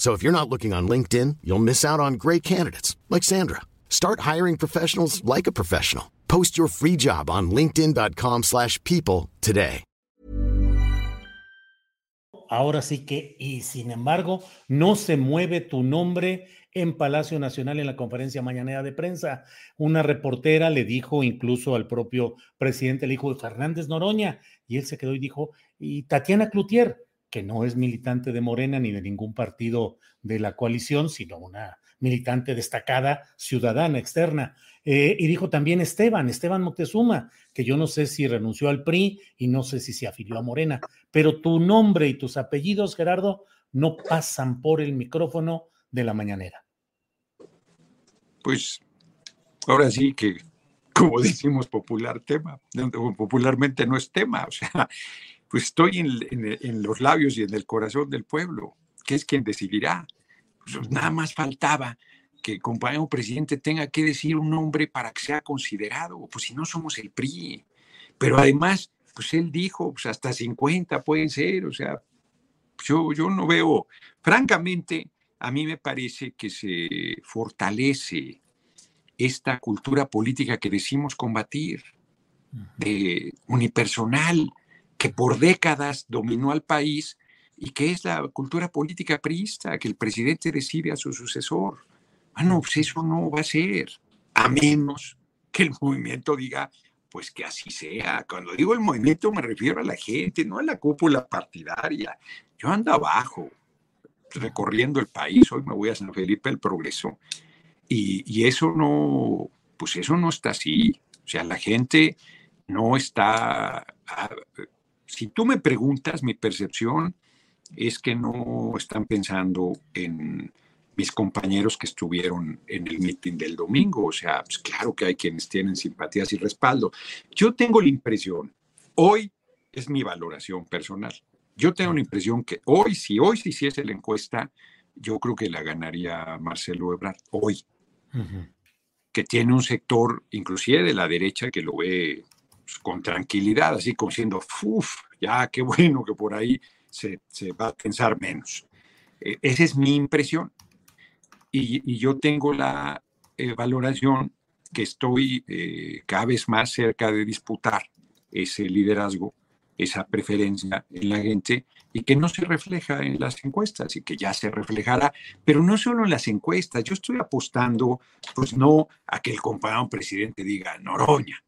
So if you're not looking on LinkedIn, you'll miss out on great candidates like Sandra. Start hiring professionals like a professional. Post your free job on linkedin.com/people today. Ahora sí que y sin embargo, no se mueve tu nombre en Palacio Nacional en la conferencia mañanera de prensa. Una reportera le dijo incluso al propio presidente, el hijo de Fernández Noroña, y él se quedó y dijo, "Y Tatiana Cloutier, que no es militante de Morena ni de ningún partido de la coalición, sino una militante destacada, ciudadana, externa. Eh, y dijo también Esteban, Esteban Moctezuma, que yo no sé si renunció al PRI y no sé si se afilió a Morena, pero tu nombre y tus apellidos, Gerardo, no pasan por el micrófono de la mañanera. Pues ahora sí que, como decimos popular tema, popularmente no es tema, o sea, pues estoy en, los labios y en el corazón del pueblo, que es quien decidirá. Pues nada más faltaba que el compañero presidente tenga que decir un nombre para que sea considerado, pues si no somos el PRI. Pero además, pues él dijo, pues hasta 50 pueden ser, o sea, yo, yo no veo, francamente, a mí me parece que se fortalece esta cultura política que decimos combatir, de unipersonal, que por décadas dominó al país y que es la cultura política priista, que el presidente decide a su sucesor. Ah, no, pues eso no va a ser, a menos que el movimiento diga, pues que así sea. Cuando digo el movimiento me refiero a la gente, no a la cúpula partidaria. Yo ando abajo, recorriendo el país, hoy me voy a San Felipe del Progreso, y, y eso no, pues eso no está así. O sea, la gente no está si tú me preguntas, mi percepción es que no están pensando en mis compañeros que estuvieron en el meeting del domingo. O sea, pues claro que hay quienes tienen simpatías y respaldo. Yo tengo la impresión, hoy es mi valoración personal. Yo tengo la impresión que hoy, si hoy se hiciese la encuesta, yo creo que la ganaría Marcelo Ebrard hoy, que tiene un sector, inclusive de la derecha, que lo ve pues, con tranquilidad, así como siendo, uff, ya qué bueno que por ahí se, va a pensar menos. E, esa es mi impresión. Y, yo tengo la eh, valoración que estoy eh, cada vez más cerca de disputar ese liderazgo, esa preferencia en la gente y que no se refleja en las encuestas y que ya se reflejará, pero no solo en las encuestas. Yo estoy apostando, pues no a que el compañero presidente diga Noroña,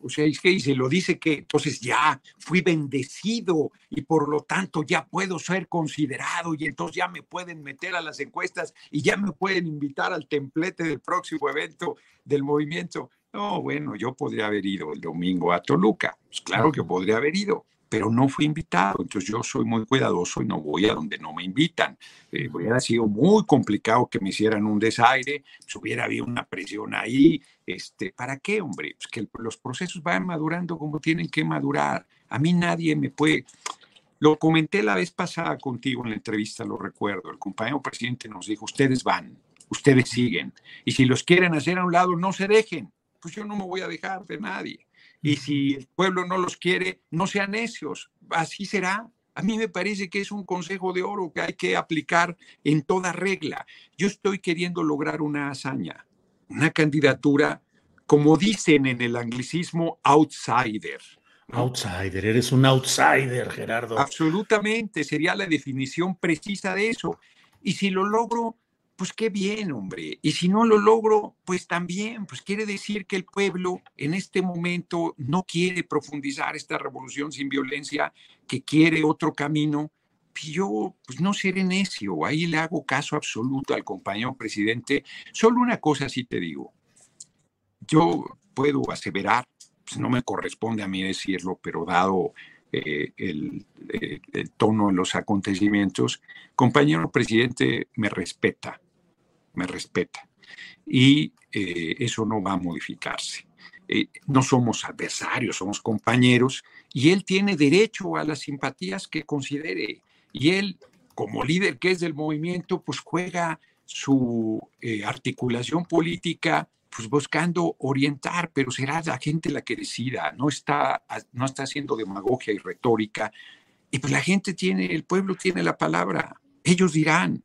o sea, es que se lo dice que entonces ya fui bendecido y por lo tanto ya puedo ser considerado y entonces ya me pueden meter a las encuestas y ya me pueden invitar al templete del próximo evento del movimiento. No, bueno, yo podría haber ido el domingo a Toluca. Pues claro que podría haber ido, pero no fui invitado. Entonces yo soy muy cuidadoso y no voy a donde no me invitan. Eh, hubiera sido muy complicado que me hicieran un desaire, pues hubiera habido una presión ahí. Este, ¿Para qué, hombre? Pues que los procesos vayan madurando como tienen que madurar. A mí nadie me puede... Lo comenté la vez pasada contigo en la entrevista, lo recuerdo. El compañero presidente nos dijo, ustedes van, ustedes siguen. Y si los quieren hacer a un lado, no se dejen. Pues yo no me voy a dejar de nadie. Y si el pueblo no los quiere, no sean necios. Así será, a mí me parece que es un consejo de oro que hay que aplicar en toda regla. Yo estoy queriendo lograr una hazaña, una candidatura, como dicen en el anglicismo, outsider. Outsider, eres un outsider, Gerardo. Absolutamente, sería la definición precisa de eso. Y si lo logro, pues qué bien, hombre. Y si no lo logro, pues también, pues quiere decir que el pueblo en este momento no quiere profundizar esta revolución sin violencia, que quiere otro camino. Y yo, pues no seré necio, ahí le hago caso absoluto al compañero presidente. Solo una cosa sí te digo. Yo puedo aseverar, pues no me corresponde a mí decirlo, pero dado eh, eh, el, tono de los acontecimientos, compañero presidente me respeta, me respeta. Y eh, eso no va a modificarse. Eh, no somos adversarios, somos compañeros y él tiene derecho a las simpatías que considere. Y él, como líder que es del movimiento, pues juega su eh, articulación política pues buscando orientar, pero será la gente la que decida, no está, no está haciendo demagogia y retórica. Y pues la gente tiene, el pueblo tiene la palabra, ellos dirán,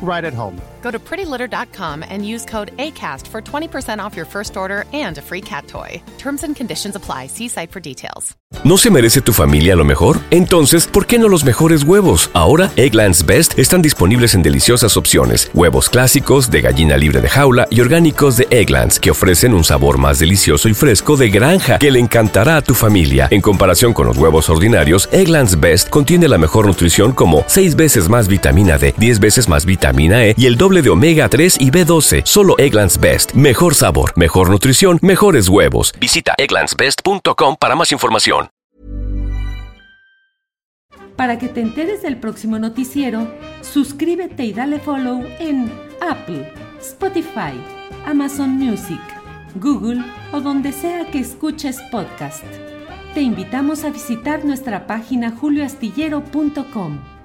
right at home. Go to prettylitter.com and use code ACAST for 20% off your first order and a free cat toy. Terms and conditions apply. See site for details. ¿No se merece tu familia lo mejor? Entonces, ¿por qué no los mejores huevos? Ahora, Egglands Best están disponibles en deliciosas opciones. Huevos clásicos, de gallina libre de jaula y orgánicos de Egglands, que ofrecen un sabor más delicioso y fresco de granja que le encantará a tu familia. En comparación con los huevos ordinarios, Egglands Best contiene la mejor nutrición como 6 veces más vitamina D, 10 veces más E y el doble de omega 3 y B12. Solo Egglands Best. Mejor sabor, mejor nutrición, mejores huevos. Visita egglandsbest.com para más información. Para que te enteres del próximo noticiero, suscríbete y dale follow en Apple, Spotify, Amazon Music, Google o donde sea que escuches podcast. Te invitamos a visitar nuestra página julioastillero.com.